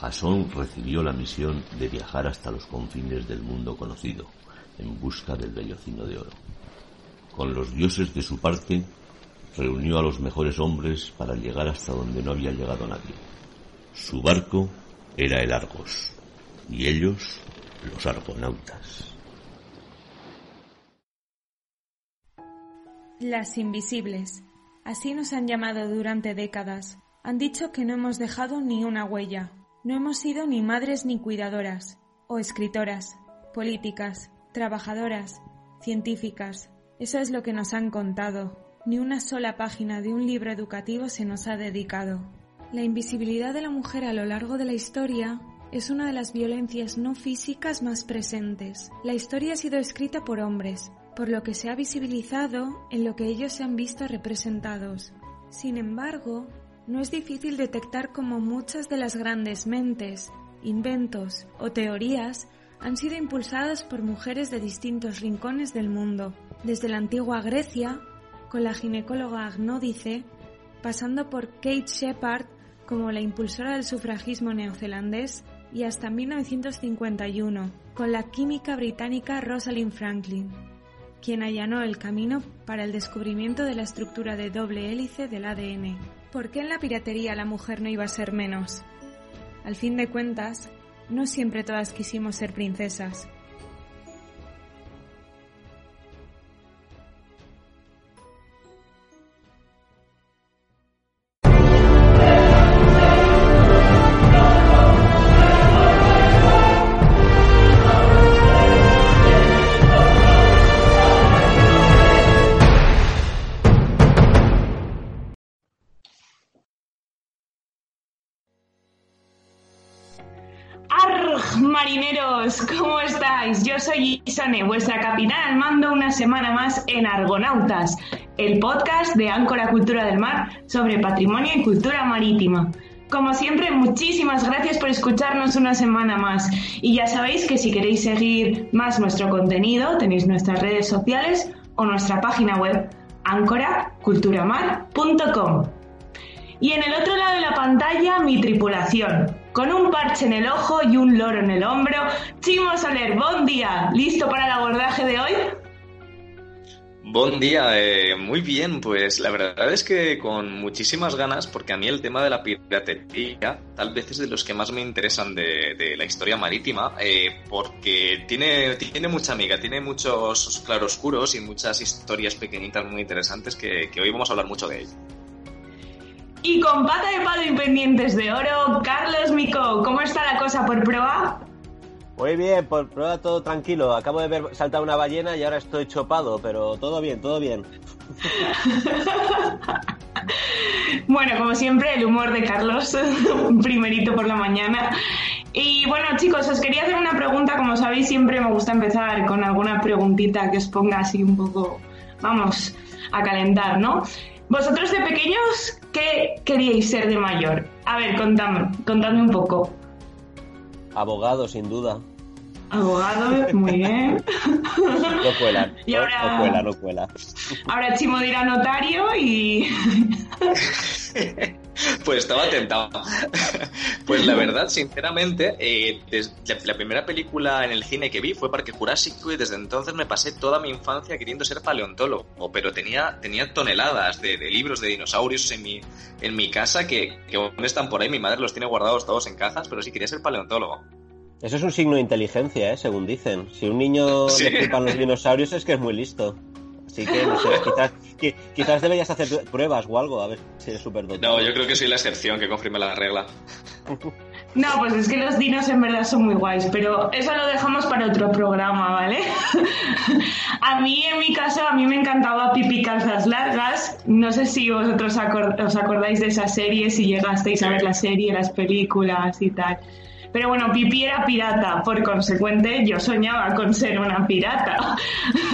Jasón recibió la misión de viajar hasta los confines del mundo conocido, en busca del vellocino de oro. Con los dioses de su parte, reunió a los mejores hombres para llegar hasta donde no había llegado nadie. Su barco era el Argos, y ellos los argonautas. Las invisibles. Así nos han llamado durante décadas. Han dicho que no hemos dejado ni una huella. No hemos sido ni madres ni cuidadoras, o escritoras, políticas, trabajadoras, científicas. Eso es lo que nos han contado. Ni una sola página de un libro educativo se nos ha dedicado. La invisibilidad de la mujer a lo largo de la historia es una de las violencias no físicas más presentes. La historia ha sido escrita por hombres, por lo que se ha visibilizado en lo que ellos se han visto representados. Sin embargo, no es difícil detectar cómo muchas de las grandes mentes, inventos o teorías han sido impulsadas por mujeres de distintos rincones del mundo, desde la antigua Grecia, con la ginecóloga Agnódice, pasando por Kate Shepard como la impulsora del sufragismo neozelandés y hasta 1951, con la química británica Rosalind Franklin, quien allanó el camino para el descubrimiento de la estructura de doble hélice del ADN. ¿Por qué en la piratería la mujer no iba a ser menos? Al fin de cuentas, no siempre todas quisimos ser princesas. Soy Isane, vuestra capitana al mando una semana más en Argonautas, el podcast de Áncora Cultura del Mar sobre patrimonio y cultura marítima. Como siempre, muchísimas gracias por escucharnos una semana más. Y ya sabéis que si queréis seguir más nuestro contenido, tenéis nuestras redes sociales o nuestra página web ancoraculturamar.com. Y en el otro lado de la pantalla, mi tripulación. Con un parche en el ojo y un loro en el hombro, Chimo Soler, buen día. ¿Listo para el abordaje de hoy? Buen día, eh, muy bien, pues la verdad es que con muchísimas ganas, porque a mí el tema de la piratería tal vez es de los que más me interesan de, la historia marítima, eh, porque tiene, tiene mucha amiga, tiene muchos claroscuros y muchas historias pequeñitas muy interesantes que, que hoy vamos a hablar mucho de ello. Y con pata de palo y pendientes de oro, Carlos Mico, ¿cómo está la cosa por proa? Muy bien, por prueba todo tranquilo. Acabo de ver saltar una ballena y ahora estoy chopado, pero todo bien, todo bien. bueno, como siempre, el humor de Carlos, primerito por la mañana. Y bueno, chicos, os quería hacer una pregunta. Como sabéis, siempre me gusta empezar con alguna preguntita que os ponga así un poco, vamos, a calentar, ¿no? Vosotros de pequeños, ¿qué queríais ser de mayor? A ver, contadme, contadme un poco. Abogado, sin duda. Abogado, muy bien. No cuela, y ahora, no cuela, no cuela. Ahora Chimo dirá notario y... Pues estaba tentado. Pues la verdad, sinceramente, eh, la primera película en el cine que vi fue Parque Jurásico y desde entonces me pasé toda mi infancia queriendo ser paleontólogo, pero tenía, tenía toneladas de, libros de dinosaurios en mi, en mi casa que, que aún están por ahí, mi madre los tiene guardados todos en cajas, pero sí quería ser paleontólogo. Eso es un signo de inteligencia, ¿eh? según dicen. Si un niño le flipan los dinosaurios es que es muy listo. Así que, no sé, quizás, quizás deberías hacer pruebas o algo, a ver si eres súper No, yo creo que soy la excepción que confirme la regla. No, pues es que los dinos en verdad son muy guays, pero eso lo dejamos para otro programa, ¿vale? a mí, en mi caso, a mí me encantaba Pipi Calzas Largas. No sé si vosotros os acordáis de esa serie, si llegasteis a ver la serie, las películas y tal. Pero bueno, Pipi era pirata, por consecuente yo soñaba con ser una pirata.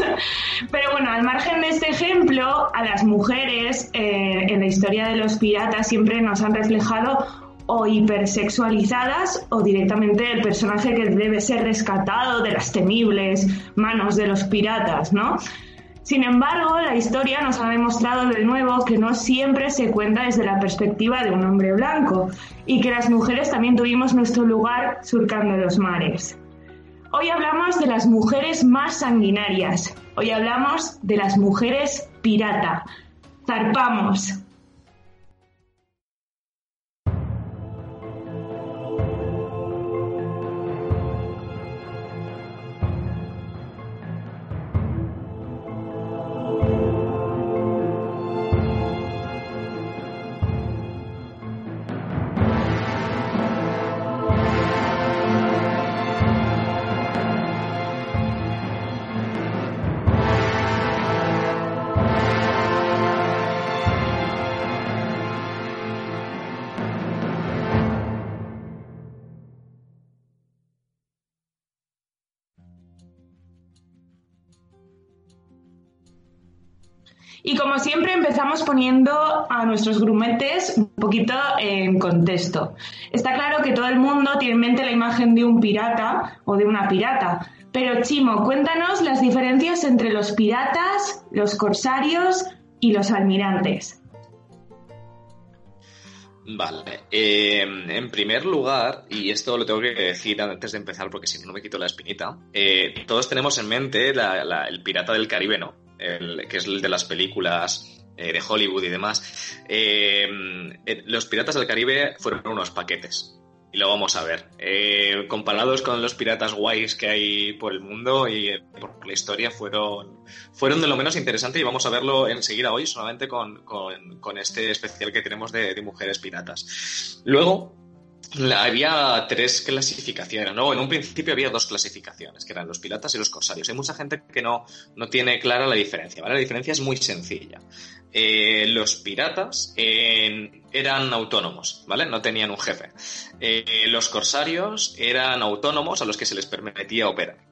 Pero bueno, al margen de este ejemplo, a las mujeres eh, en la historia de los piratas siempre nos han reflejado o hipersexualizadas o directamente el personaje que debe ser rescatado de las temibles manos de los piratas, ¿no? Sin embargo, la historia nos ha demostrado de nuevo que no siempre se cuenta desde la perspectiva de un hombre blanco y que las mujeres también tuvimos nuestro lugar surcando los mares. Hoy hablamos de las mujeres más sanguinarias. Hoy hablamos de las mujeres pirata. Zarpamos. Y como siempre empezamos poniendo a nuestros grumetes un poquito en contexto. Está claro que todo el mundo tiene en mente la imagen de un pirata o de una pirata, pero Chimo, cuéntanos las diferencias entre los piratas, los corsarios y los almirantes. Vale, eh, en primer lugar, y esto lo tengo que decir antes de empezar porque si no, no me quito la espinita, eh, todos tenemos en mente el pirata del Caribe, ¿no? Que es el de las películas eh, de Hollywood y demás, eh, eh, los Piratas del Caribe fueron unos paquetes. Y lo vamos a ver. comparados con los piratas guays que hay por el mundo y por la historia, fueron, fueron de lo menos interesante y vamos a verlo enseguida hoy solamente con, este especial que tenemos de, de mujeres piratas. Luego, había tres clasificaciones, ¿no? En un principio había dos clasificaciones, que eran los piratas y los corsarios. Hay mucha gente que no, no tiene clara la diferencia, ¿vale? La diferencia es muy sencilla. Eh, los piratas eran autónomos, ¿vale? No tenían un jefe. Eh, los corsarios eran autónomos a los que se les permitía operar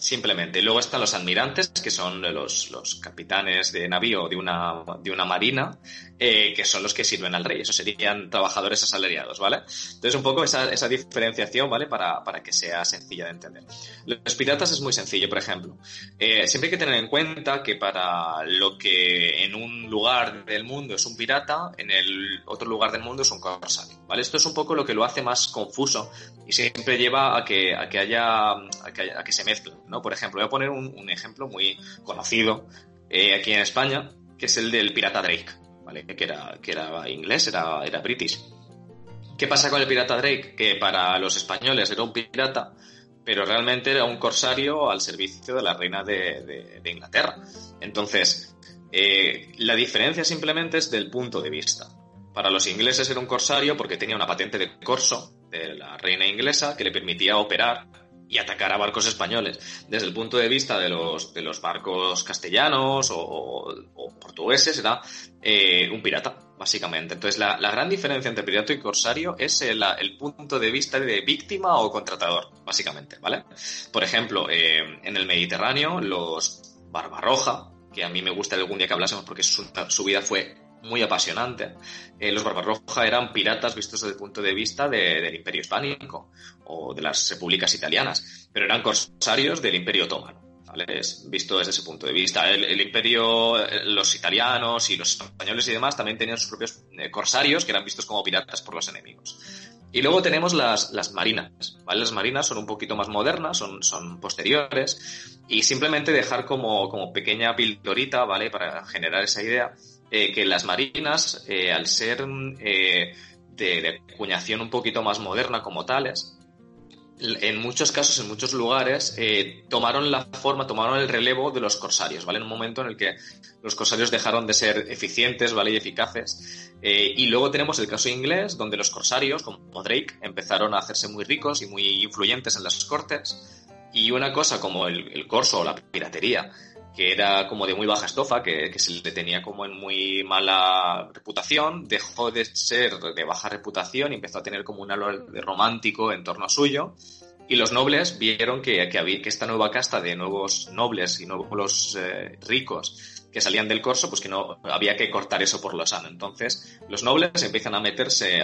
simplemente. Luego están los almirantes, que son los, los capitanes de navío de una, de una marina, eh, que son los que sirven al rey. Esos serían trabajadores asalariados, ¿vale? Entonces, un poco esa, esa diferenciación, ¿vale? Para, para, que sea sencilla de entender. Los piratas es muy sencillo, por ejemplo. Eh, siempre hay que tener en cuenta que para lo que en un lugar del mundo es un pirata, en el otro lugar del mundo es un corsario, ¿vale? Esto es un poco lo que lo hace más confuso y siempre lleva a que, a que haya, a que, a que se mezclen. ¿No? Por ejemplo, voy a poner un, ejemplo muy conocido eh, aquí en España, que es el del pirata Drake, ¿vale? Que era, inglés, era, era british. ¿Qué pasa con el pirata Drake? Que para los españoles era un pirata, pero realmente era un corsario al servicio de la reina de, Inglaterra. Entonces, eh, la diferencia simplemente es del punto de vista. Para los ingleses era un corsario porque tenía una patente de corso de la reina inglesa que le permitía operar y atacar a barcos españoles. Desde el punto de vista de los, de los barcos castellanos o, portugueses, era eh, un pirata, básicamente. Entonces, la, gran diferencia entre pirata y corsario es el, punto de vista de víctima o contratador, básicamente, ¿vale? Por ejemplo, eh, en el Mediterráneo, los Barbarroja, que a mí me gusta algún día que hablásemos porque su, su vida fue muy apasionante. Eh, los Barbarroja eran piratas vistos desde el punto de vista del Imperio Hispánico o de las repúblicas italianas, pero eran corsarios del Imperio Otomano. ¿vale? visto desde ese punto de vista. El, imperio, eh, los italianos y los españoles y demás también tenían sus propios eh, corsarios que eran vistos como piratas por los enemigos. Y luego tenemos las, las marinas, ¿vale? Las marinas son un poquito más modernas, son, son posteriores, y simplemente dejar como, como pequeña pildorita, ¿vale? Para generar esa idea, eh, que las marinas, eh, al ser eh, de, de, acuñación un poquito más moderna como tales, en muchos casos, en muchos lugares, tomaron la forma, tomaron el relevo de los corsarios, ¿vale? En un momento en el que los corsarios dejaron de ser eficientes, ¿vale? Y eficaces. y luego tenemos el caso inglés, donde los corsarios, como Drake, empezaron a hacerse muy ricos y muy influyentes en las cortes. Y una cosa como el, el corso o la piratería, que era como de muy baja estofa, que, se le tenía como en muy mala reputación, dejó de ser de baja reputación y empezó a tener como un halo romántico en torno suyo. Y los nobles vieron que, que, había, que esta nueva casta de nuevos nobles y nuevos eh, ricos que salían del corso, pues que no había que cortar eso por lo sano. Entonces, los nobles empiezan a meterse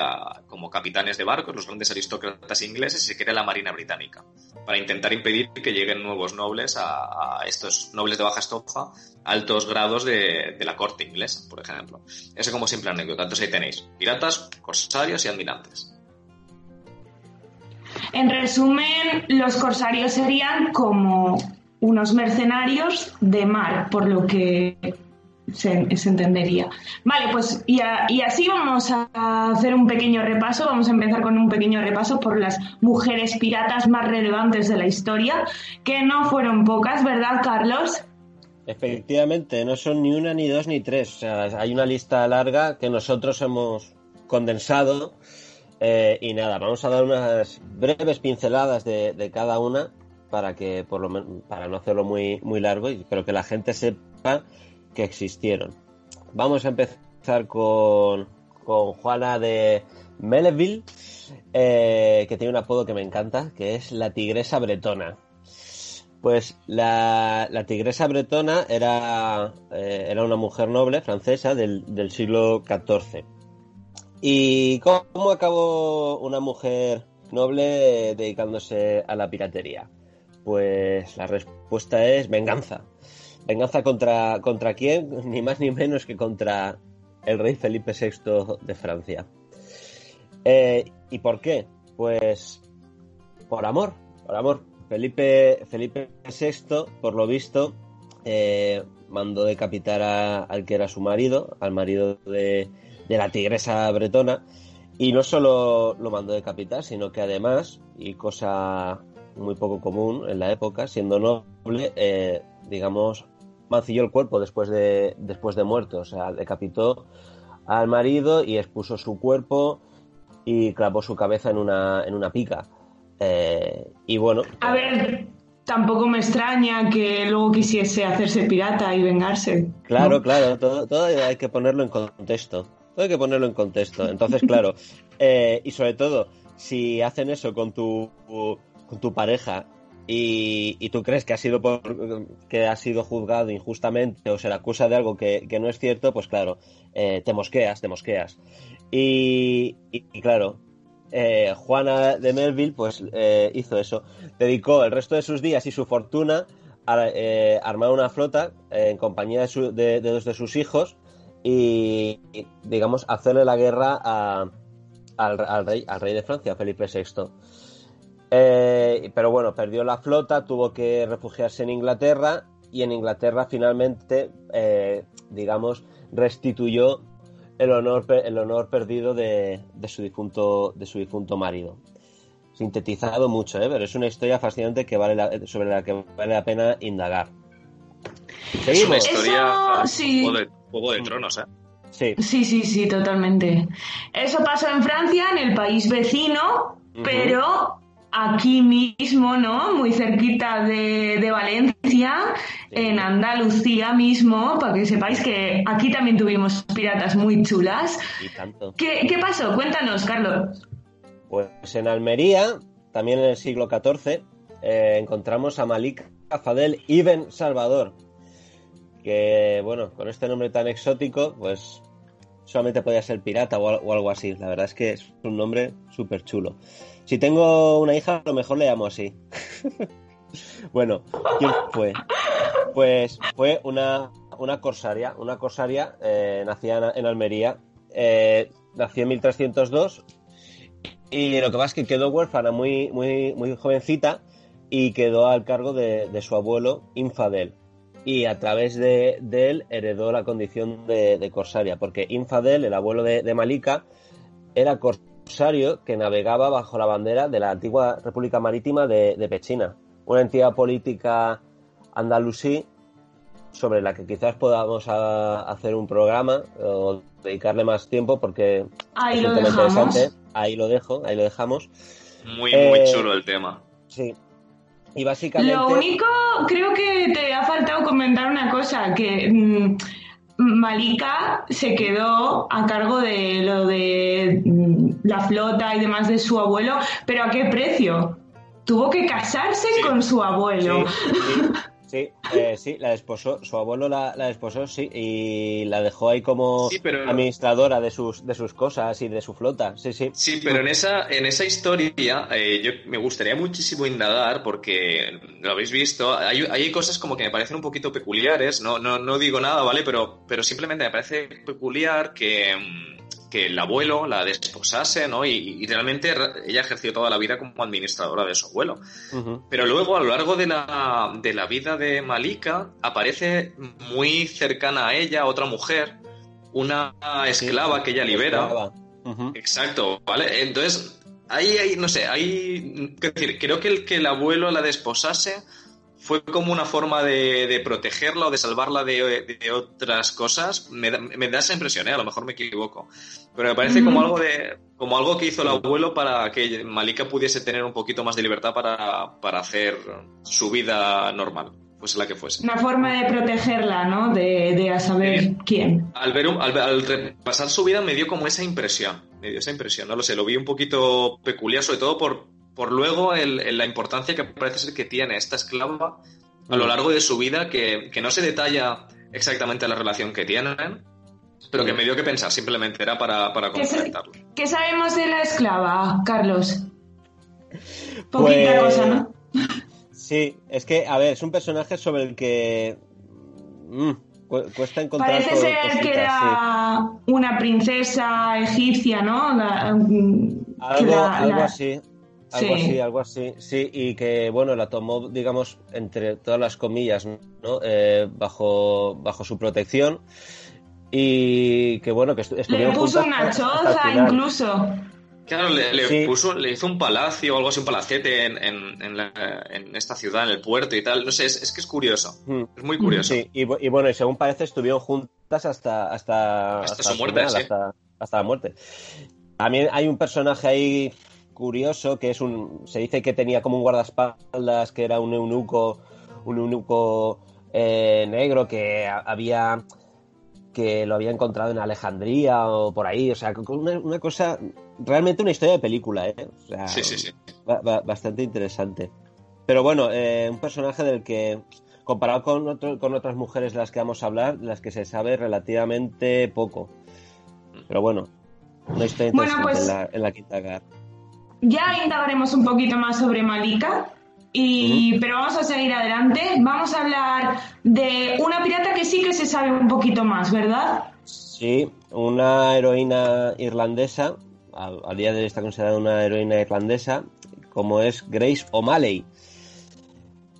como capitanes de barcos, los grandes aristócratas ingleses, y se crea la Marina Británica, para intentar impedir que lleguen nuevos nobles a, estos nobles de baja estofa, altos grados de, la corte inglesa, por ejemplo. Eso como simple anécdota. Entonces ahí tenéis piratas, corsarios y almirantes. En resumen, los corsarios serían como unos mercenarios de mar, por lo que se, entendería. Vale, pues y, así vamos a hacer un pequeño repaso, vamos a empezar con un pequeño repaso por las mujeres piratas más relevantes de la historia, que no fueron pocas, ¿verdad, Carlos? Efectivamente, no son ni una, ni dos, ni tres. O sea, hay una lista larga que nosotros hemos condensado. Eh, y nada, vamos a dar unas breves pinceladas de cada una para que por lo para no hacerlo muy muy largo y creo que la gente sepa que existieron. Vamos a empezar con, con Juana de Melleville, eh, que tiene un apodo que me encanta, que es la tigresa bretona. Pues la, tigresa bretona era, eh, era una mujer noble francesa del, del siglo XIV. ¿Y cómo acabó una mujer noble dedicándose a la piratería? Pues la respuesta es venganza. Venganza contra, contra quién, ni más ni menos que contra el rey Felipe VI de Francia. Eh, ¿Y por qué? Pues por amor, por amor. Felipe, Felipe VI, por lo visto, eh, mandó decapitar al que era su marido, al marido de, de la tigresa bretona, y no solo lo mandó decapitar, sino que además, y cosa muy poco común en la época, siendo noble, eh, digamos, mancilló el cuerpo después de, después de muerto, o sea, decapitó al marido y expuso su cuerpo y clavó su cabeza en una, en una pica. Eh, y bueno. A ver, tampoco me extraña que luego quisiese hacerse pirata y vengarse. Claro, claro, todo, todo, hay que ponerlo en contexto. Todo hay que ponerlo en contexto. Entonces, claro, eh, y sobre todo, si hacen eso con tu con tu pareja y, tú crees que ha sido por, que ha sido juzgado injustamente o se le acusa de algo que, no es cierto, pues claro, eh, te mosqueas, te mosqueas. Y, claro, eh, Juana de Melville pues eh, hizo eso. Dedicó el resto de sus días y su fortuna a armar una flota en compañía de, dos de sus hijos y, digamos, hacerle la guerra al, rey, al rey de Francia, Felipe VI. Eh, pero bueno, perdió la flota, tuvo que refugiarse en Inglaterra y en Inglaterra finalmente, eh, digamos, restituyó el honor, el honor perdido de, su difunto, de su difunto marido. Sintetizado mucho, ¿eh? pero es una historia fascinante que vale sobre la que vale la pena indagar. Es una historia sí. de, juego de tronos, ¿eh? Sí. sí, sí, sí, totalmente. Eso pasó en Francia, en el país vecino, pero aquí mismo, ¿no? Muy cerquita de, Valencia, en Andalucía mismo, para que sepáis que aquí también tuvimos piratas muy chulas. ¿Qué, pasó? Cuéntanos, Carlos. Pues en Almería, también en el siglo XIV, eh, encontramos a Malik Fadel Ibn Salvador, que, bueno, con este nombre tan exótico, pues solamente podía ser pirata o, algo así. La verdad es que es un nombre súper chulo. Si tengo una hija, a lo mejor le llamo así. bueno, ¿quién fue? Pues fue una, una corsaria, una corsaria eh, nacida en Almería, eh, nació en 1302 y lo que pasa es que quedó huérfana muy, muy, muy jovencita y quedó al cargo de, su abuelo Infadel. Y a través de, él heredó la condición de, corsaria, porque Infadel, el abuelo de, Malika, era corsaria que navegaba bajo la bandera de la antigua República Marítima de, Pechina, una entidad política andalusí sobre la que quizás podamos hacer un programa o dedicarle más tiempo porque ahí lo interesante. Ahí lo dejo, ahí lo dejamos. Muy, muy eh, chulo el tema. Sí. Y básicamente. Lo único, creo que te ha faltado comentar una cosa, que mm, Malika se quedó a cargo de lo de mm, la flota y demás de su abuelo, pero ¿a qué precio? Tuvo que casarse con su abuelo. Sí, eh, sí, la desposó, su abuelo la, la, desposó, sí, y la dejó ahí como administradora de sus, de sus cosas y de su flota, sí, sí. Sí, pero en esa, en esa historia eh, yo me gustaría muchísimo indagar porque, lo habéis visto, hay, hay cosas como que me parecen un poquito peculiares, no, no, no digo nada, ¿vale? Pero, pero simplemente me parece peculiar que mm, que el abuelo la desposase, ¿no? Y, realmente ella ejerció toda la vida como administradora de su abuelo. Pero luego, a lo largo de la, de la vida de Malika, aparece muy cercana a ella otra mujer, una esclava que ella libera. Exacto, ¿vale? Entonces, ahí, ahí, no sé, ahí, decir, creo que el que el abuelo la desposase fue como una forma de, protegerla o de salvarla de, otras cosas. Me da, esa impresión, ¿eh? a lo mejor me equivoco. Pero me parece como algo de como algo que hizo el abuelo para que Malika pudiese tener un poquito más de libertad para, hacer su vida normal, fuese la que fuese. Una forma de protegerla, ¿no? De, a saber quién. Al, ver, al, al repasar su vida me dio como esa impresión, me dio esa impresión, no lo sé, lo vi un poquito peculiar, sobre todo por, por luego el, la importancia que parece ser que tiene esta esclava a lo mm. largo de su vida, que, no se detalla exactamente la relación que tienen, pero que mm. me dio que pensar, simplemente era para, para comentarlo. ¿Qué, sabemos de la esclava, Carlos? Poquita pues, cosa, ¿no? Sí, es que, a ver, es un personaje sobre el que mm, cuesta encontrar. Parece ser que era una princesa egipcia, ¿no? algo así. Algo así, algo así, sí, y que bueno, la tomó, digamos, entre todas las comillas, ¿no? Eh, bajo, bajo su protección y que bueno, que Le puso una choza incluso. Claro, le, puso, le hizo un palacio o algo así, un palacete en, en, esta ciudad, en el puerto y tal. No sé, es, que es curioso. Hmm. Es muy curioso. Sí, y, bueno, y según parece estuvieron juntas hasta hasta, hasta, su muerte, hasta, hasta la muerte. También hay un personaje ahí curioso, que es un. Se dice que tenía como un guardaespaldas, que era un eunuco, un eunuco eh, negro que había que lo había encontrado en Alejandría o por ahí, o sea, una, cosa, realmente una historia de película, ¿eh? sí, sí, sí. bastante interesante. Pero bueno, eh, un personaje del que, comparado con, con otras mujeres de las que vamos a hablar, de las que se sabe relativamente poco. Pero bueno, una historia interesante pues en, la, en la Quinta Gar. Ya indagaremos un poquito más sobre Malika, y, pero vamos a seguir adelante. Vamos a hablar de una pirata que sí que se sabe un poquito más, ¿verdad? Sí, una heroína irlandesa, al, día de hoy está considerada una heroína irlandesa, como es Grace O'Malley.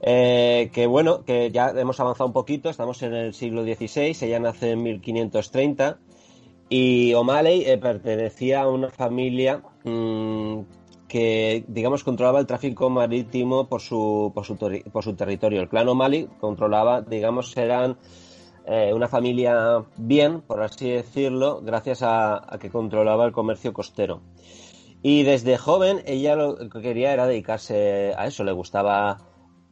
Eh, que bueno, que ya hemos avanzado un poquito, estamos en el siglo XVI, ella nace en 1530 y O'Malley eh, pertenecía a una familia mm, que, digamos, controlaba el tráfico marítimo por su, por su, por su territorio. El clan O'Malley controlaba, digamos, eran eh, una familia bien, por así decirlo, gracias a, que controlaba el comercio costero. Y desde joven ella lo que quería era dedicarse a eso, le gustaba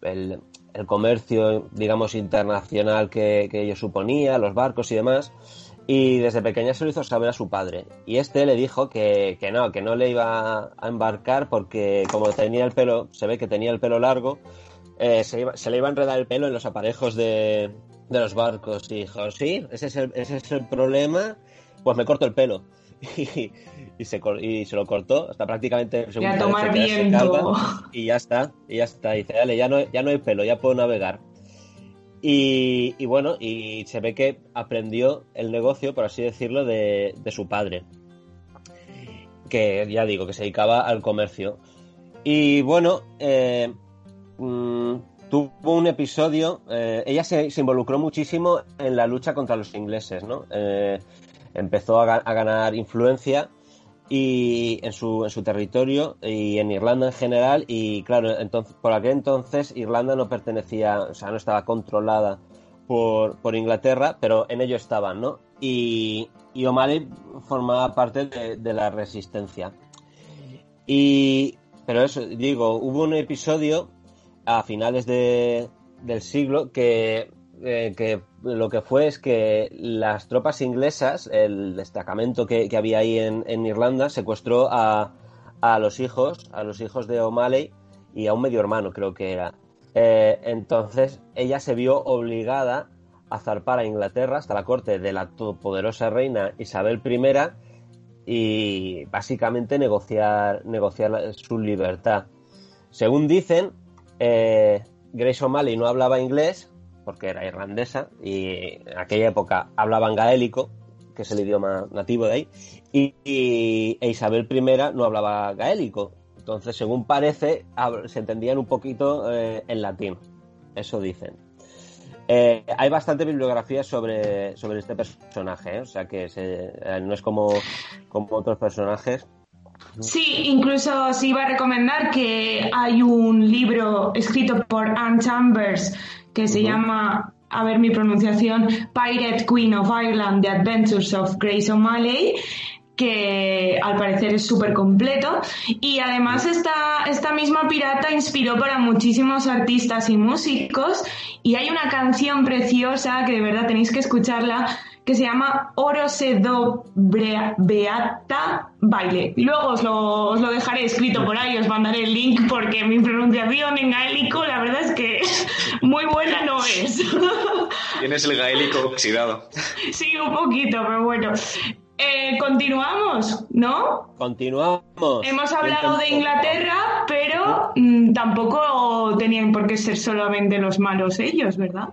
el, el comercio, digamos, internacional que, que ello suponía, los barcos y demás y desde pequeña se lo hizo saber a su padre. Y este le dijo que, no, que no le iba a embarcar porque como tenía el pelo, se ve que tenía el pelo largo, eh, se, le iba a enredar el pelo en los aparejos de, los barcos. Y dijo, sí, ese es, el, ese es el problema, pues me corto el pelo. Y, se, y se lo cortó hasta prácticamente y a tomar viento. y ya está, y ya está. Y dice, dale, ya no, ya no hay pelo, ya puedo navegar. Y, bueno, y se ve que aprendió el negocio, por así decirlo, de, su padre. Que ya digo, que se dedicaba al comercio. Y bueno, eh, mm, tuvo un episodio, eh, ella se, involucró muchísimo en la lucha contra los ingleses, ¿no? Eh, empezó a, ganar influencia y en su, en su territorio y en Irlanda en general y claro, entonces, por aquel entonces Irlanda no pertenecía, o sea, no estaba controlada por, por Inglaterra, pero en ello estaban, ¿no? Y, y O'Malley formaba parte de, la resistencia. Y, pero eso, digo, hubo un episodio a finales de, del siglo que eh, que lo que fue es que las tropas inglesas, el destacamento que, había ahí en, Irlanda, secuestró a, los hijos, a los hijos de O'Malley y a un medio hermano, creo que era. Eh, entonces ella se vio obligada a zarpar a Inglaterra hasta la corte de la todopoderosa reina Isabel I y básicamente negociar, negociar su libertad. Según dicen, eh, Grace O'Malley no hablaba inglés porque era irlandesa y en aquella época hablaban gaélico, que es el idioma nativo de ahí, y, e Isabel I no hablaba gaélico. Entonces, según parece, se entendían un poquito eh, en latín. Eso dicen. Eh, hay bastante bibliografía sobre, sobre este personaje, ¿eh? o sea que no es como, como otros personajes. Sí, incluso sí iba a recomendar que hay un libro escrito por Anne Chambers que se llama, a ver mi pronunciación, Pirate Queen of Ireland, The Adventures of Grace O'Malley, que al parecer es súper completo. Y además esta, esta misma pirata inspiró para muchísimos artistas y músicos. Y hay una canción preciosa que de verdad tenéis que escucharla que se llama Oro Sedo Beata Baile. Luego os lo, os lo, dejaré escrito por ahí, os mandaré el link porque mi pronunciación en gaélico la verdad es que muy buena no es. Tienes el gaélico oxidado. Sí, un poquito, pero bueno. Eh, continuamos, ¿no? Continuamos. Hemos hablado de Inglaterra, pero mm, tampoco tenían por qué ser solamente los malos ellos, ¿verdad?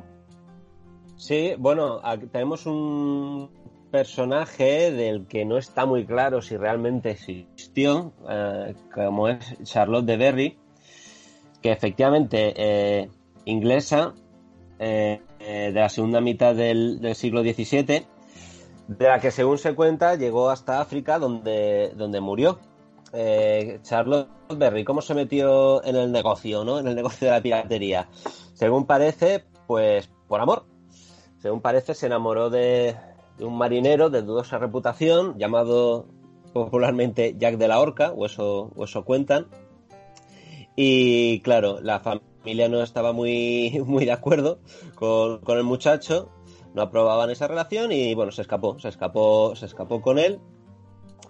Sí, bueno, tenemos un personaje del que no está muy claro si realmente existió, eh, como es Charlotte de Berry, que efectivamente eh, inglesa de la segunda mitad del, siglo XVII de la que según se cuenta llegó hasta África donde, donde murió. Eh, Charlotte Berry, ¿cómo se metió en el negocio, ¿no? En el negocio de la piratería. Según parece, pues por amor. Según parece, se enamoró de, un marinero de dudosa reputación llamado popularmente Jack de la Horca, o eso, o eso cuentan. Y claro, la familia no estaba muy, muy de acuerdo con, con el muchacho no aprobaban esa relación y bueno, se escapó, se escapó, se escapó con él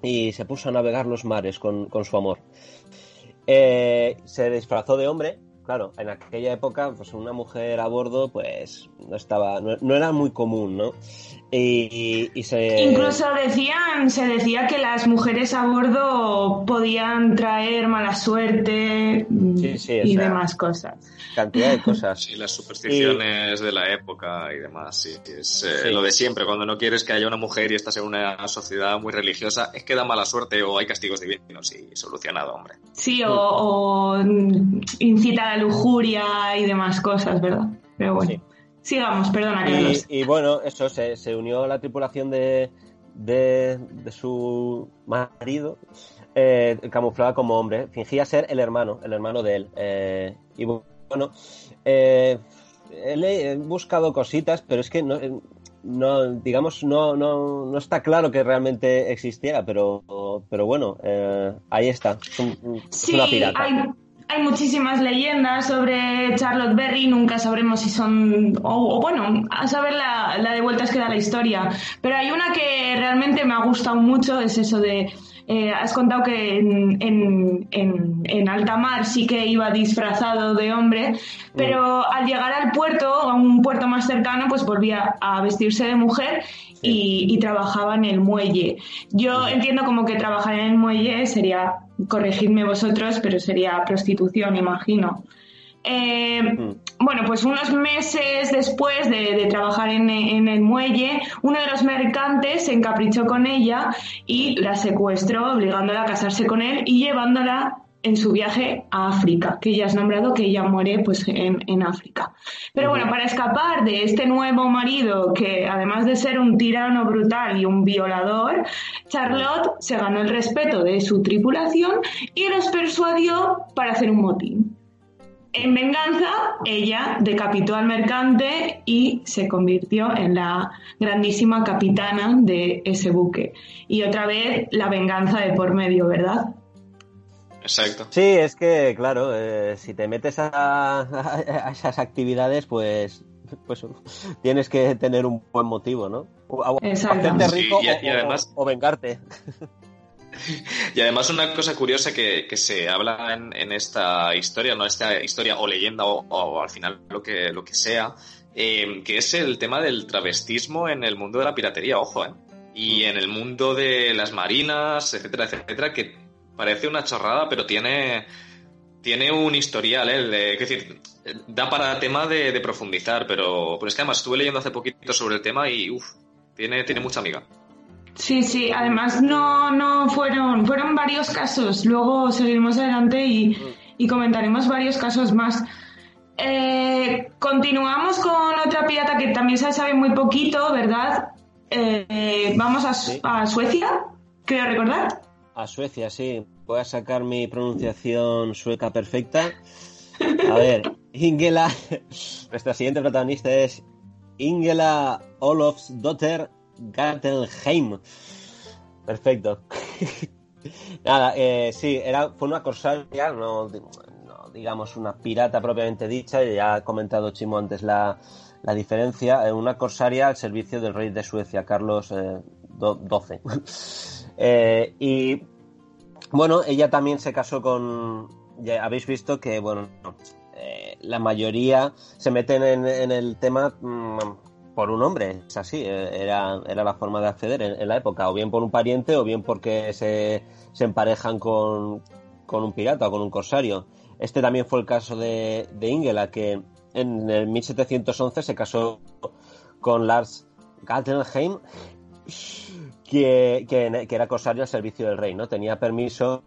y se puso a navegar los mares con, su amor. Eh, se disfrazó de hombre, claro, en aquella época, pues una mujer a bordo, pues no estaba, no, era muy común, ¿no? Y, se... Incluso decían, se decía que las mujeres a bordo podían traer mala suerte y demás cosas cantidad de cosas. Sí, las supersticiones de la época y demás. Sí, es eh, lo de siempre. Cuando no quieres que haya una mujer y estás en una sociedad muy religiosa, es que da mala suerte o hay castigos divinos y solucionado, hombre. Sí, o, incita a la lujuria y demás cosas, ¿verdad? Pero bueno. Sigamos, perdona, Carlos. Y, bueno, eso, se, se, unió a la tripulación de, de, su marido, eh, camuflada como hombre. Fingía ser el hermano, el hermano de él. Eh, y bueno, eh, he buscado cositas, pero es que no, no digamos, no, no, no está claro que realmente existiera, pero, pero bueno, eh, ahí está. Es, una pirata. Hay, hay, muchísimas leyendas sobre Charlotte Berry, nunca sabremos si son, o, bueno, a saber la, la de vueltas que da la historia. Pero hay una que realmente me ha gustado mucho, es eso de eh, has contado que en, en, alta mar sí que iba disfrazado de hombre, pero mm. al llegar al puerto, a un puerto más cercano, pues volvía a vestirse de mujer y, trabajaba en el muelle. Yo entiendo como que trabajar en el muelle sería, corregidme vosotros, pero sería prostitución, imagino. Eh. Bueno, pues unos meses después de, trabajar en, el muelle, uno de los mercantes se encaprichó con ella y la secuestró, obligándola a casarse con él y llevándola en su viaje a África, que ya has nombrado que ella muere pues en, África. Pero bueno, para escapar de este nuevo marido, que además de ser un tirano brutal y un violador, Charlotte se ganó el respeto de su tripulación y los persuadió para hacer un motín. En venganza, ella decapitó al mercante y se convirtió en la grandísima capitana de ese buque. Y otra vez la venganza de por medio, ¿verdad? Exacto. Sí, es que, claro, eh, si te metes a, esas actividades, pues, pues tienes que tener un buen motivo, ¿no? Exacto. rico y, además... o vengarte. Y además una cosa curiosa que, se habla en, esta historia, no esta historia o leyenda o, al final lo que, lo que sea, eh, que es el tema del travestismo en el mundo de la piratería, ojo, ¿eh? Y en el mundo de las marinas, etcétera, etcétera, que parece una chorrada, pero tiene, tiene un historial, ¿eh? es decir, da para tema de, profundizar, pero, pero es que además estuve leyendo hace poquito sobre el tema y, uff, tiene, tiene mucha amiga. Sí, sí, además no, no fueron, fueron varios casos. Luego seguiremos adelante y, comentaremos varios casos más. Eh, continuamos con otra pirata que también se sabe muy poquito, ¿verdad? Eh, vamos a, Suecia, creo recordar. A Suecia, sí. Voy a sacar mi pronunciación sueca perfecta. A ver, Ingela, nuestra siguiente protagonista es Ingela Olofsdotter Gartelheim. Perfecto. Nada, eh, sí, era, fue una corsaria, no, digamos una pirata propiamente dicha, ya ha comentado Chimo antes la, la diferencia, eh, una corsaria al servicio del rey de Suecia, Carlos XII. Eh, y bueno, ella también se casó con, ya habéis visto que, bueno, la mayoría se meten en, en el tema mm, por un hombre, es así, eh, era, era la forma de acceder en, la época, o bien por un pariente o bien porque se, se emparejan con, con, un pirata o con un corsario. Este también fue el caso de, de Ingela, que en el 1711 se casó con Lars Galtenheim, que, era corsario al servicio del rey, ¿no? Tenía permiso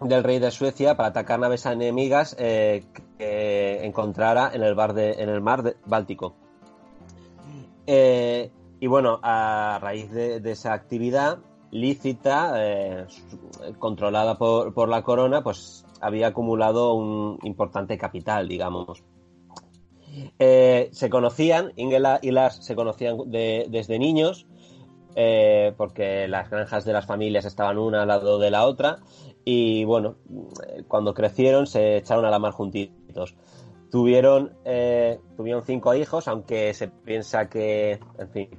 del rey de Suecia para atacar naves enemigas eh, que encontrara en el, bar de, en el mar Báltico. Eh, y bueno, a raíz de, esa actividad lícita, eh, controlada por, la corona, pues había acumulado un importante capital, digamos. Se conocían, Ingela y Lars se conocían desde niños, porque las granjas de las familias estaban una al lado de la otra, y bueno, cuando crecieron se echaron a la mar juntitos. Tuvieron, eh, tuvieron cinco hijos, aunque se piensa que, en fin,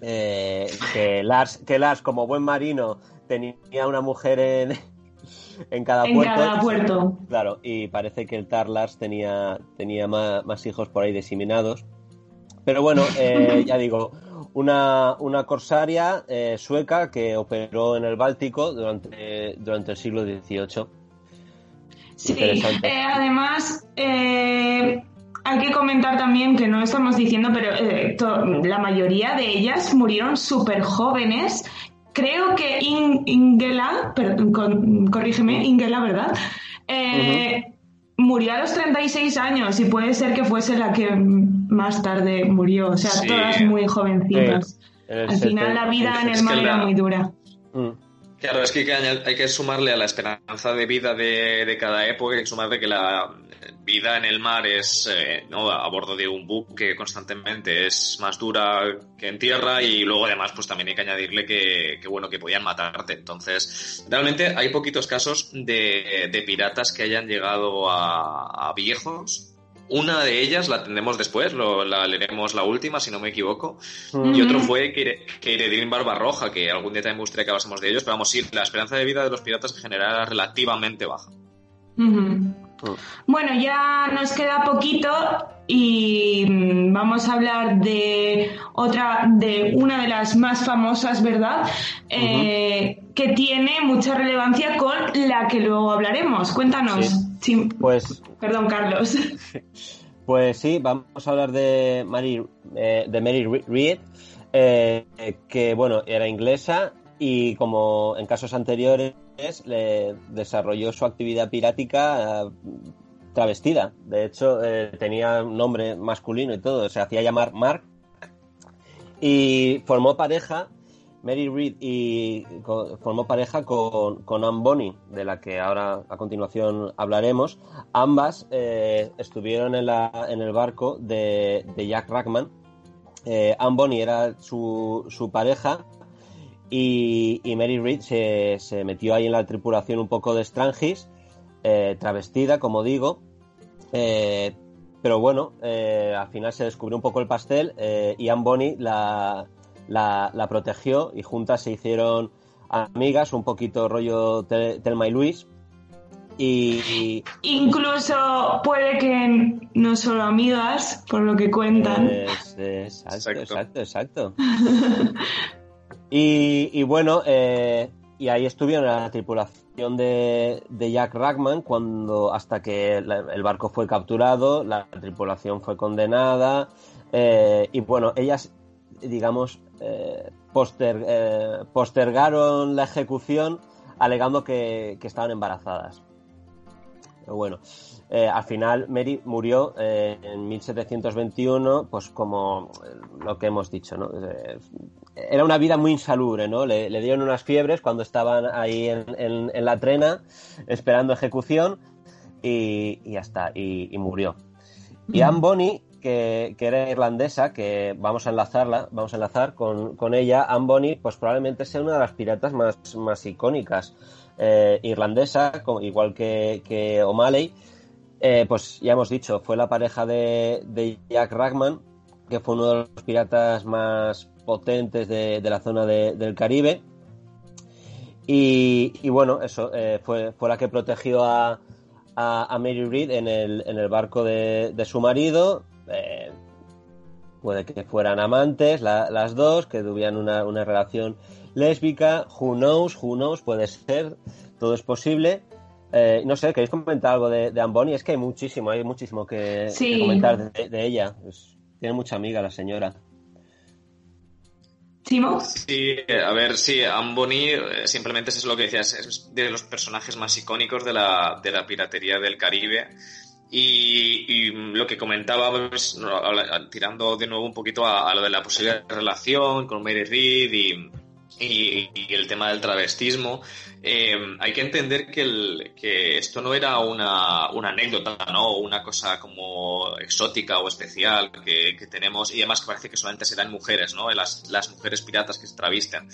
eh, que, Lars, que Lars, como buen marino, tenía una mujer en, en cada en puerto. Cada puerto. Claro, y parece que el Tar Lars tenía, tenía más, hijos por ahí diseminados. Pero bueno, eh, ya digo, una, una corsaria sueca que operó en el Báltico durante, durante el siglo XVIII Sí, eh, además eh, hay que comentar también que no estamos diciendo, pero eh, la mayoría de ellas murieron súper jóvenes. Creo que Ingela, corrígeme, Ingela, ¿verdad? Murió a los 36 años y puede ser que fuese la que más tarde murió. O sea, todas muy jovencitas. Al final la vida en el mar era muy dura. Mm. Claro, es que hay, que sumarle a la esperanza de vida de, cada época, hay que sumarle que la vida en el mar es, eh, ¿no? a bordo de un buque constantemente, es más dura que en tierra y luego además pues también hay que añadirle que, bueno, que podían matarte. Entonces, realmente hay poquitos casos de, piratas que hayan llegado a viejos una de ellas la tendremos después, la leeremos la última, si no me equivoco. Y otro fue Keiredin Barbarroja, que algún día también me gustaría que hablásemos de ellos, pero vamos, sí, la esperanza de vida de los piratas en general era relativamente baja. Bueno, ya nos queda poquito y mm, vamos a hablar de otra, de una de las más famosas, ¿verdad? Eh, que tiene mucha relevancia con la que luego hablaremos. Cuéntanos. Pues, Perdón, Carlos. Pues sí, vamos a hablar de Mary, eh, de Mary Reed, eh, que bueno, era inglesa y como en casos anteriores le desarrolló su actividad pirática travestida. De hecho, eh, tenía un nombre masculino y todo, se hacía llamar Mark. Y formó pareja, Mary Reed, y formó pareja con, con Anne Bonny, de la que ahora a continuación hablaremos. Ambas eh, estuvieron en, la, en el barco de, Jack Rackman. Eh, Anne Bonny era su, su pareja y, Mary Reed se, se, metió ahí en la tripulación un poco de Strangis eh, travestida, como digo. Eh, pero bueno, al final se descubrió un poco el pastel y Anne Bonny la, la, protegió y juntas se hicieron amigas, un poquito rollo Telma y Luis. Y, incluso puede que no solo amigas, por lo que cuentan. exacto, exacto, exacto. y, bueno, eh, y ahí estuvieron la tripulación de, Jack Rackman cuando hasta que el barco fue capturado, la tripulación fue condenada eh, y bueno, ellas, digamos, eh, postergaron la ejecución alegando que estaban embarazadas bueno, eh, al final Mary murió eh, en 1721, pues como lo que hemos dicho, ¿no? Eh, era una vida muy insalubre, ¿no? Le, dieron unas fiebres cuando estaban ahí en, la trena esperando ejecución y, ya está, y, murió. Y Anne Bonny, que, era irlandesa, que vamos a enlazarla, vamos a enlazar con, con ella, Anne Bonny, pues probablemente sea una de las piratas más, más icónicas eh, irlandesa, igual que, O'Malley, eh, pues ya hemos dicho, fue la pareja de, Jack Ragman, que fue uno de los piratas más potentes de, la zona del Caribe. Y, bueno, eso eh, fue, fue la que protegió a, a, Mary Read en el, en el barco de, su marido. Puede que fueran amantes las dos, que tuvieran una, una relación lésbica, who knows, who knows, puede ser, todo es posible. Eh, no sé, ¿queréis comentar algo de, de Amboni? Es que hay muchísimo, hay muchísimo que, comentar de, ella. tiene mucha amiga la señora. ¿Timo? Sí, a ver, sí, Amboni eh, simplemente es lo que decías, es de los personajes más icónicos de la, de la piratería del Caribe. Y, lo que comentaba, pues, tirando de nuevo un poquito a, a, lo de la posible relación con Mary Reed y, y, el tema del travestismo, eh, hay que entender que, el, que esto no era una, una, anécdota, ¿no? Una cosa como exótica o especial que, que, tenemos, y además que parece que solamente serán mujeres, ¿no? Las, las mujeres piratas que se travisten.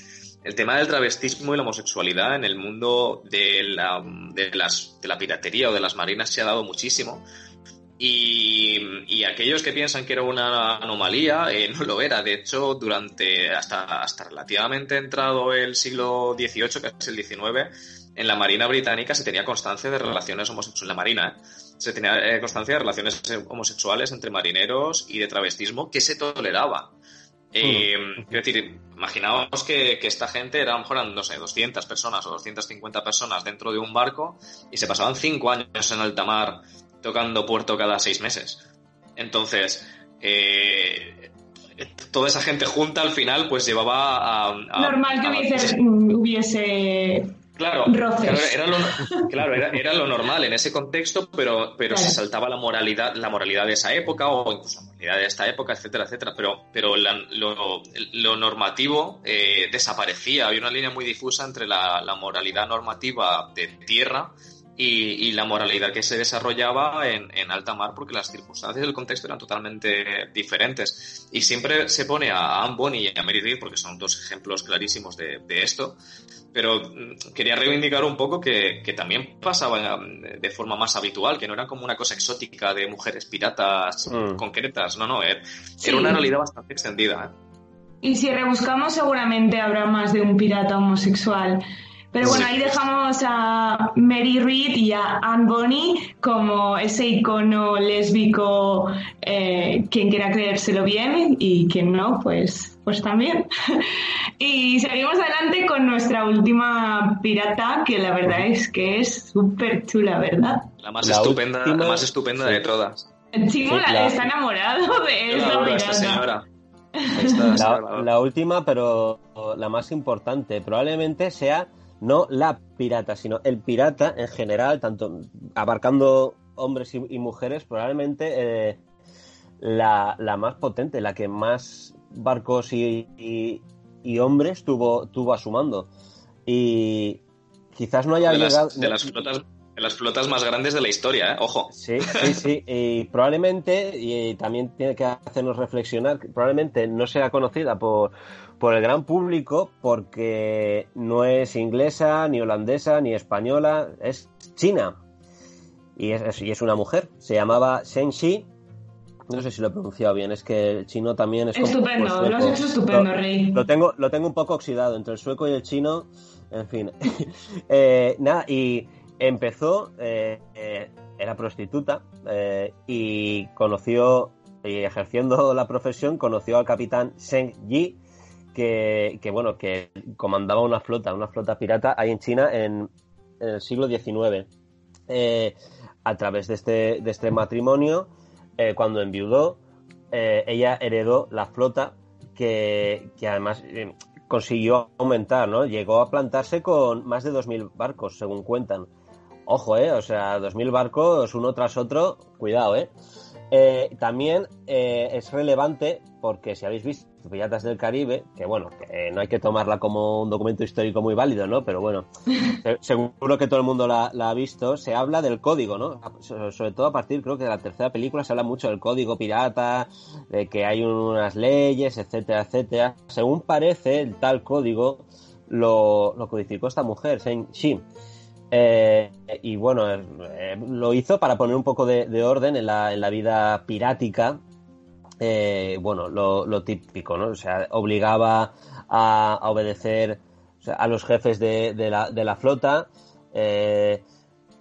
El tema del travestismo y la homosexualidad en el mundo de la, de, las, de la piratería o de las marinas se ha dado muchísimo. Y, aquellos que piensan que era una anomalía, eh, no lo era. De hecho, durante hasta, hasta relativamente entrado el siglo XVIII, que es el XIX, en la Marina británica se tenía constancia de relaciones homosexuales. En la Marina, ¿eh? se tenía eh, constancia de relaciones homosexuales entre marineros y de travestismo que se toleraba. Hmm. quiero decir, imaginaos que, que, esta gente era a lo mejor, no sé, 200 personas o 250 personas dentro de un barco y se pasaban cinco años en alta mar tocando puerto cada seis meses. Entonces, eh, toda esa gente junta al final pues llevaba a... Normal que hubiese, Claro, era, lo, claro era, lo, normal en ese contexto, pero, pero se saltaba la moralidad, la moralidad de esa época o incluso la moralidad de esta época, etcétera, etcétera. Pero, pero lo, normativo eh, desaparecía. Había una línea muy difusa entre la, la moralidad normativa de tierra y, la moralidad que se desarrollaba en, en, alta mar porque las circunstancias del contexto eran totalmente diferentes. Y siempre se pone a Anne Bonny y a Mary Read porque son dos ejemplos clarísimos de, de esto. Pero mm, quería reivindicar un poco que, que, también pasaba mm, de forma más habitual, que no era como una cosa exótica de mujeres piratas mm. concretas, no, no, era, era una realidad bastante extendida. ¿eh? Y si rebuscamos seguramente habrá más de un pirata homosexual. Pero bueno, ahí dejamos a Mary Read y a Anne Bonny como ese icono lésbico, eh, quien quiera creérselo bien y quien no, pues, pues también. y seguimos adelante con nuestra última pirata, que la verdad es que es súper chula, ¿verdad? La más estupenda, la más estupenda de todas. El chico está enamorado de esa pirata. Señora. La, la, última, pero la más importante, probablemente sea no la pirata, sino el pirata en general, tanto abarcando hombres y, mujeres, probablemente eh, la, más potente, la que más barcos y, hombres tuvo, tuvo a su mando. Y quizás no haya llegado... de las flotas de las flotas más grandes de la historia, ¿eh? ojo. Sí, sí, sí. Y probablemente, y también tiene que hacernos reflexionar, probablemente no sea conocida por, por el gran público porque no es inglesa, ni holandesa, ni española, es china. Y es, y es una mujer. Se llamaba Shen Shi No sé si lo he pronunciado bien, es que el chino también es como Estupendo, sueco. lo has hecho estupendo, Lo- Rey. Lo tengo, lo tengo un poco oxidado entre el sueco y el chino. En fin. Eh, nada, y empezó, eh, eh, era prostituta eh, y conoció, y ejerciendo la profesión, conoció al capitán Zheng Yi, que, que, bueno, que comandaba una flota, una flota pirata ahí en China en, el siglo XIX. A través de este, de este matrimonio, cuando enviudó, ella heredó la flota que, que además consiguió aumentar, ¿no? Llegó a plantarse con más de 2.000 barcos, según cuentan. Ojo, ¿eh? O sea, 2.000 barcos uno tras otro, cuidado, ¿eh? Eh, también eh, es relevante porque si habéis visto Piratas del Caribe, que bueno, que no hay que tomarla como un documento histórico muy válido, ¿no? Pero bueno, se- seguro que todo el mundo la, la ha visto, se habla del código, ¿no? So- Sobre todo a partir, creo que de la tercera película se habla mucho del código pirata, de que hay unas leyes, etcétera, etcétera. Según parece, el tal código lo, lo codificó esta mujer, Shin. Eh, y bueno, eh, lo hizo para poner un poco de, de orden en la, en la vida pirática. Eh, bueno, lo, típico, ¿no? O sea, obligaba a, obedecer a los jefes de, de la, flota.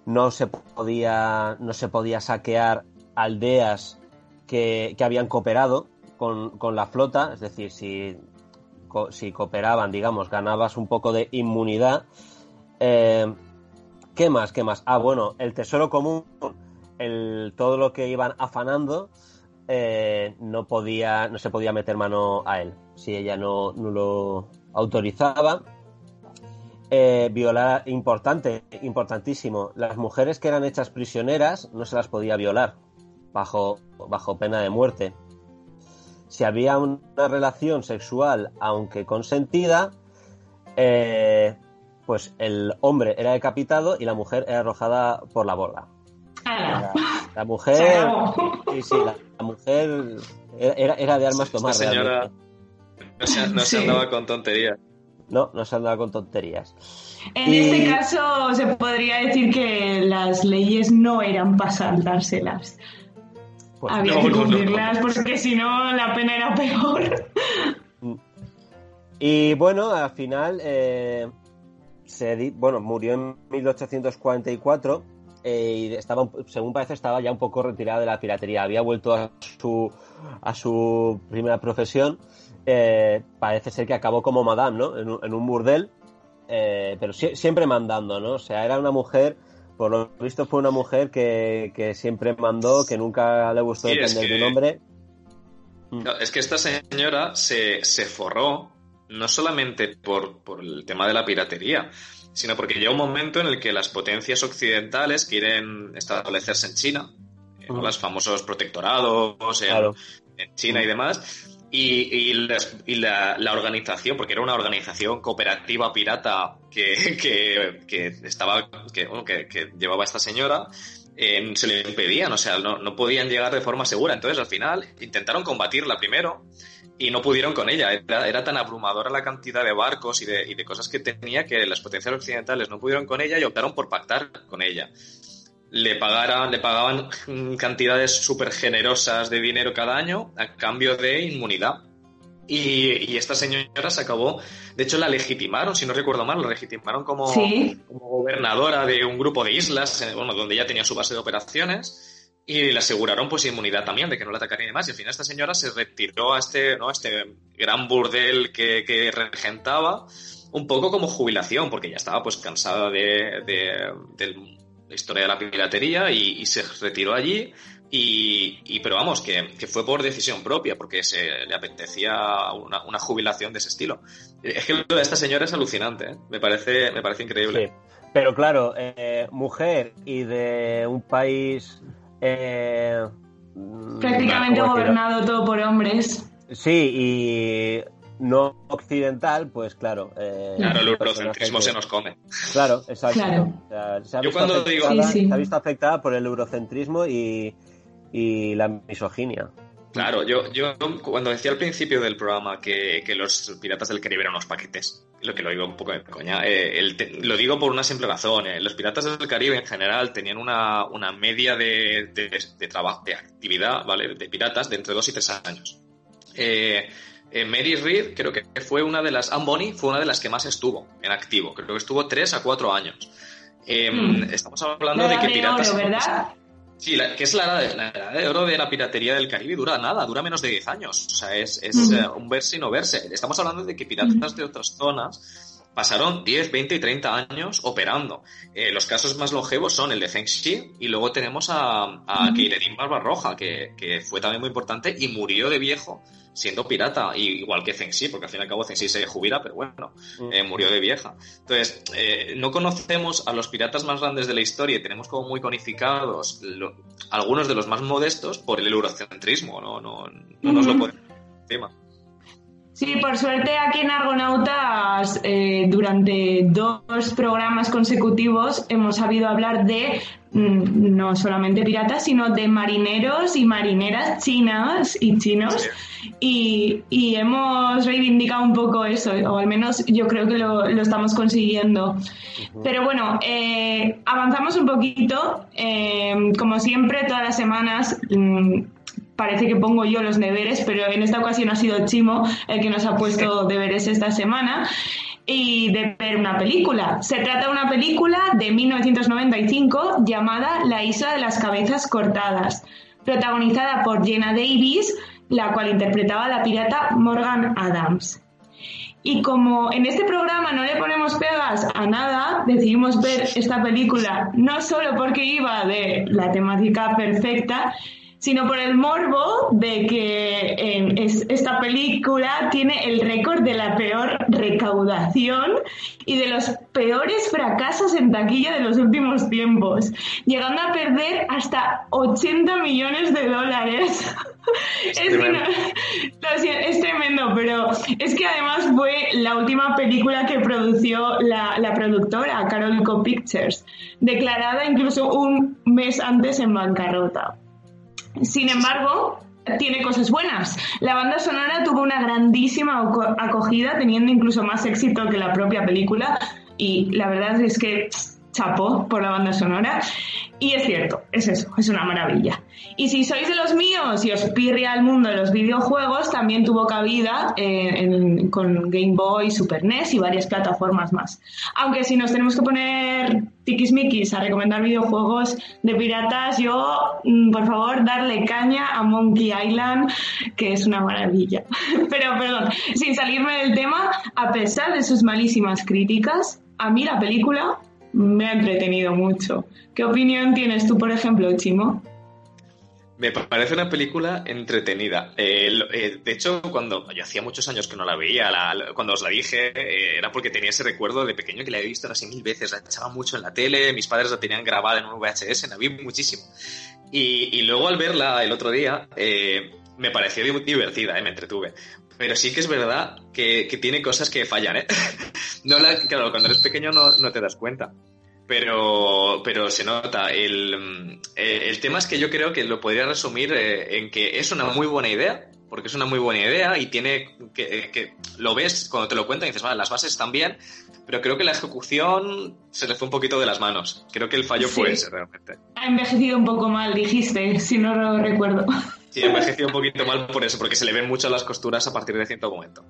no se podía, no se podía saquear aldeas que, que habían cooperado con, con la flota. Es decir, si, si cooperaban, digamos, ganabas un poco de inmunidad. ¿Qué más? ¿Qué más? Ah, bueno, el tesoro común, el, todo lo que iban afanando, eh, no podía, no se podía meter mano a él si ella no, no lo autorizaba. Eh, violar, importante, importantísimo. Las mujeres que eran hechas prisioneras no se las podía violar bajo, bajo pena de muerte. Si había una relación sexual, aunque consentida, eh, pues el hombre era decapitado y la mujer era arrojada por la borda. La, mujer, sí, sí, la, la mujer era, era de armas tomar Esta señora realmente. no se, no se Sí. andaba con tonterías. No, no se andaba con tonterías. En Y- este caso se podría decir que las leyes no eran para saltárselas. Pues Había no, que no, no. cumplirlas porque si no la pena era peor. Y bueno, al final, eh, se bueno, murió en 1844 eh, y estaba, según parece, estaba ya un poco retirada de la piratería. Había vuelto a su, a su primera profesión. Eh, parece ser que acabó como madame, ¿no? En un, en un burdel, eh, pero sie- siempre mandando, ¿no? O sea, era una mujer, por lo visto fue una mujer que, que siempre mandó, que nunca le gustó depender de que- un hombre. No, es que esta señora se, se forró no solamente por, por el tema de la piratería, sino porque llega un momento en el que las potencias occidentales quieren establecerse en China, ¿no? Ujú. los famosos protectorados en, Claro. en China y demás. Y, y las- y la, la organización, porque era una organización cooperativa pirata que, que, que estaba, que, que llevaba esta señora, eh, se le impedían, o sea, no, no podían llegar de forma segura. Entonces, al final, intentaron combatirla primero y no pudieron con ella. Era, era tan abrumadora la cantidad de barcos y de, y de cosas que tenía que las potencias occidentales no pudieron con ella y optaron por pactar con ella. Le, pagaran, le pagaban cantidades súper generosas de dinero cada año a cambio de inmunidad. Y, y esta señora se acabó, de hecho la legitimaron, si no recuerdo mal, la legitimaron como, Sí. como gobernadora de un grupo de islas, eh, bueno, donde ella tenía su base de operaciones, y le aseguraron pues inmunidad también, de que no la atacarían y demás. Y al final esta señora se retiró a este, ¿no? a este gran burdel que, que regentaba, un poco como jubilación, porque ya estaba pues cansada de, de- de la historia de la piratería y, se retiró allí. Y, pero vamos, que, que fue por decisión propia, porque se le apetecía una, una jubilación de ese estilo. Es que lo de esta señora es alucinante, ¿eh? me parece, me parece increíble. Pero claro, eh, mujer y de un país. Eh, mm, Prácticamente gobernado todo por hombres. Sí, y no occidental, pues claro. eh, Claro, el eurocentrismo que- se nos come. Claro, exacto. Claro. O sea, se ha Yo cuando digo- sí. se ha visto afectada por el eurocentrismo y, y la misoginia. Claro, yo, yo cuando decía al principio del programa que, los piratas del Caribe eran unos paquetes, lo que lo digo un poco de coña, eh, lo digo por una simple razón. Eh, los piratas del Caribe en general tenían una, una media de, de, trabajo, de actividad, ¿vale? De piratas de entre dos y tres años. Eh, Mary Reed creo que fue una de las, Anne fue una de las que más estuvo en activo, creo que estuvo tres a cuatro años. Hmm. Estamos hablando de que piratas... ¿verdad? Sí, que es la edad, de, oro de la piratería del Caribe, dura nada, dura menos de 10 años. O sea, es, es eh, un verse y no verse. Estamos hablando de que piratas de otras zonas pasaron 10, 20 y 30 años operando. Eh, los casos más longevos son el de Feng Shi y luego tenemos a, a Keiredin Barbarroja, que, que fue también muy importante y murió de viejo siendo pirata, igual que Zengxi, porque al fin y al cabo Zengxi se jubila, pero bueno, eh, murió de vieja. Entonces, eh, no conocemos a los piratas más grandes de la historia y tenemos como muy conificados algunos de los más modestos por el eurocentrismo, no, no, no nos lo podemos encima. Sí, por suerte aquí en Argonautas eh, durante dos programas consecutivos hemos sabido hablar de mm, no solamente piratas, sino de marineros y marineras chinas y chinos. Y, hemos reivindicado un poco eso, o al menos yo creo que lo, estamos consiguiendo. Pero bueno, eh, avanzamos un poquito. Eh, como siempre, todas las semanas mm, parece que pongo yo los deberes, pero en esta ocasión ha sido Chimo el que nos ha puesto deberes esta semana y de ver una película. Se trata de una película de 1995 llamada La isla de las cabezas cortadas, protagonizada por Jenna Davis, la cual interpretaba a la pirata Morgan Adams. Y como en este programa no le ponemos pegas a nada, decidimos ver esta película no solo porque iba de la temática perfecta, sino por el morbo de que esta película tiene el récord de la peor recaudación y de los peores fracasos en taquilla de los últimos tiempos, llegando a perder hasta 80 millones de dólares. Es, tremendo. pero es que además fue la última película que produció la, la productora, Carolco Pictures, declarada incluso un mes antes en bancarrota. Sin embargo, tiene cosas buenas. La banda sonora tuvo una grandísima acogida, teniendo incluso más éxito que la propia película. Y la verdad es que chapó por la banda sonora. Y es cierto, es eso, es una maravilla. Y si sois de los míos y os pirria el mundo de los videojuegos, también tuvo cabida eh, con Game Boy, Super NES y varias plataformas más. Aunque si nos tenemos que poner tiquismiquis a recomendar videojuegos de piratas, yo, mm, por favor, darle caña a Monkey Island, que es una maravilla. Pero, perdón, sin salirme del tema, a pesar de sus malísimas críticas, a mí la película me ha entretenido mucho. ¿Qué opinión tienes tú, por ejemplo, Chimo? Me parece una película entretenida. Eh, eh, de hecho, cuando yo hacía muchos años que no la veía, cuando os la dije, eh, era porque tenía ese recuerdo de pequeño que la he visto casi mil veces. La echaba mucho en la tele, mis padres la tenían grabada en un VHS, la vi muchísimo. Y, luego al verla el otro día, me pareció divertida, me entretuve. Pero sí que es verdad que, tiene cosas que fallan, ¿eh? no la, claro, cuando eres pequeño no, no te das cuenta pero, pero se nota. El, eh, el, tema es que yo creo que lo podría resumir eh, en que es una muy buena idea, porque es una muy buena idea y tiene que, que lo ves cuando te lo cuentan y dices, vale, las bases están bien, pero creo que la ejecución se le fue un poquito de las manos. Creo que el fallo fue ese realmente. Ha envejecido un poco mal, dijiste, si no lo recuerdo. Sí, ha envejecido un poquito mal por eso, porque se le ven mucho las costuras a partir de cierto momento.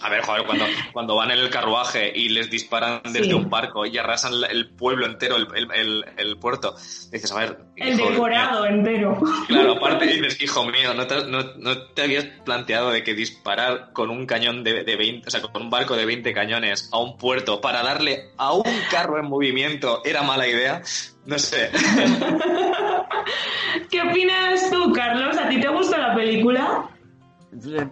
A ver, joder, cuando, cuando van en el carruaje y les disparan desde un barco y arrasan el pueblo entero, el, el, puerto, dices, a ver. El decorado entero. Claro, aparte dices, hijo mío, ¿no te, no, no te, habías planteado de que disparar con un cañón de, de 20, o sea, con un barco de 20 cañones a un puerto para darle a un carro en movimiento era mala idea? No sé. ¿Qué opinas tú, Carlos? ¿A ti te gusta la película?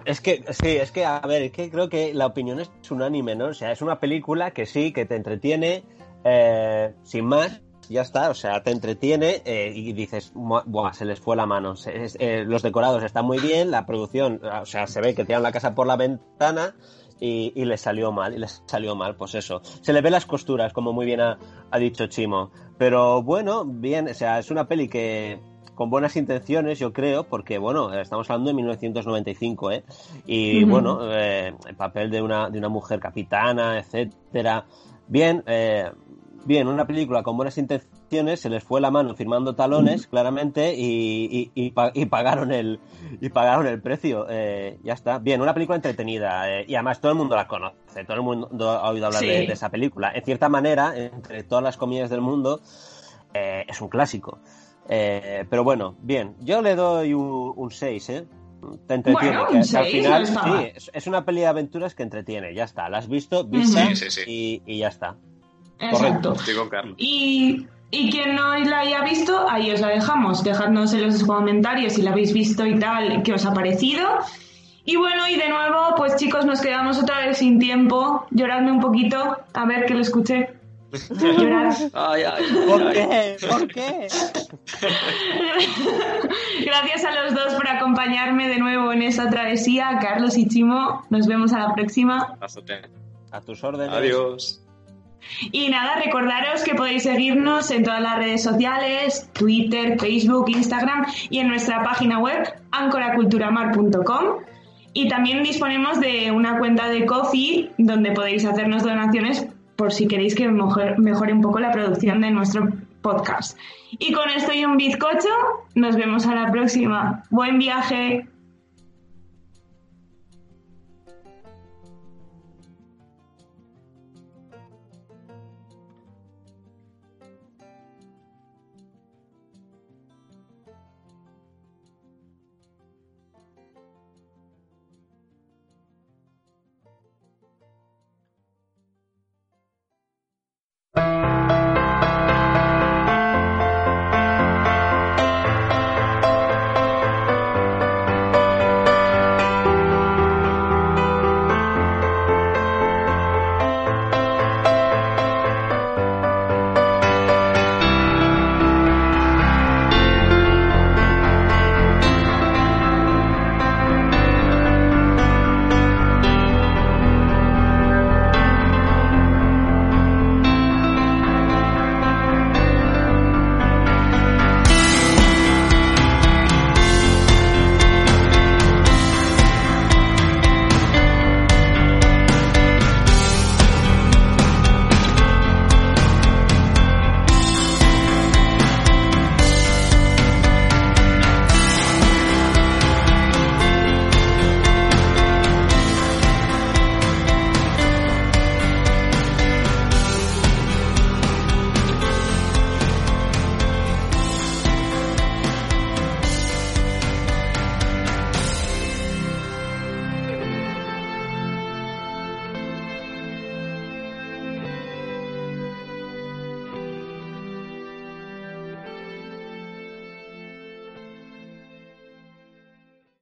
Es que, sí, es que, a ver, es que creo que la opinión es unánime, ¿no? O sea, es una película que sí, que te entretiene, eh, sin más, ya está, o sea, te entretiene eh, y dices, buah, se les fue la mano. Eh, los decorados están muy bien, la producción, o sea, se ve que tiran la casa por la ventana y, y les salió mal, y les salió mal, pues eso. Se le ve las costuras, como muy bien ha, ha dicho Chimo. Pero bueno, bien, o sea, es una peli que con buenas intenciones, yo creo, porque, bueno, estamos hablando de 1995, ¿eh? Y, bueno, eh, el papel de una, de una mujer capitana, etcétera. Bien, eh, bien, una película con buenas intenciones, se les fue la mano firmando talones, claramente, y, y, pagaron el y pagaron el precio. Eh, ya está. Bien, una película entretenida. Eh, y además todo el mundo la conoce, todo el mundo ha oído hablar de, esa película. En cierta manera, entre todas las comedias del mundo, eh, es un clásico. pero bueno, bien, yo le doy un 6, ¿eh? te entretiene. al final, sí, es, una peli de aventuras que entretiene, ya está. La has visto, vista y, y, ya está. Exacto. Y, y quien no la haya visto, ahí os la dejamos. Dejadnos en los comentarios si la habéis visto y tal, qué os ha parecido. Y bueno, y de nuevo, pues chicos, nos quedamos otra vez sin tiempo. Lloradme un poquito, a ver que lo escuché. Llorar. Ay, ay, ¿Por qué? ¿Por qué? Gracias a los dos por acompañarme de nuevo en esta travesía. Carlos y Chimo, nos vemos a la próxima. A tus órdenes. Adiós. Y nada, recordaros que podéis seguirnos en todas las redes sociales, Twitter, Facebook, Instagram y en nuestra página web ancoraculturamar.com. Y también disponemos de una cuenta de Coffee donde podéis hacernos donaciones por si queréis que mejore, un poco la producción de nuestro podcast. Y con esto y un bizcocho, nos vemos a la próxima. Buen viaje.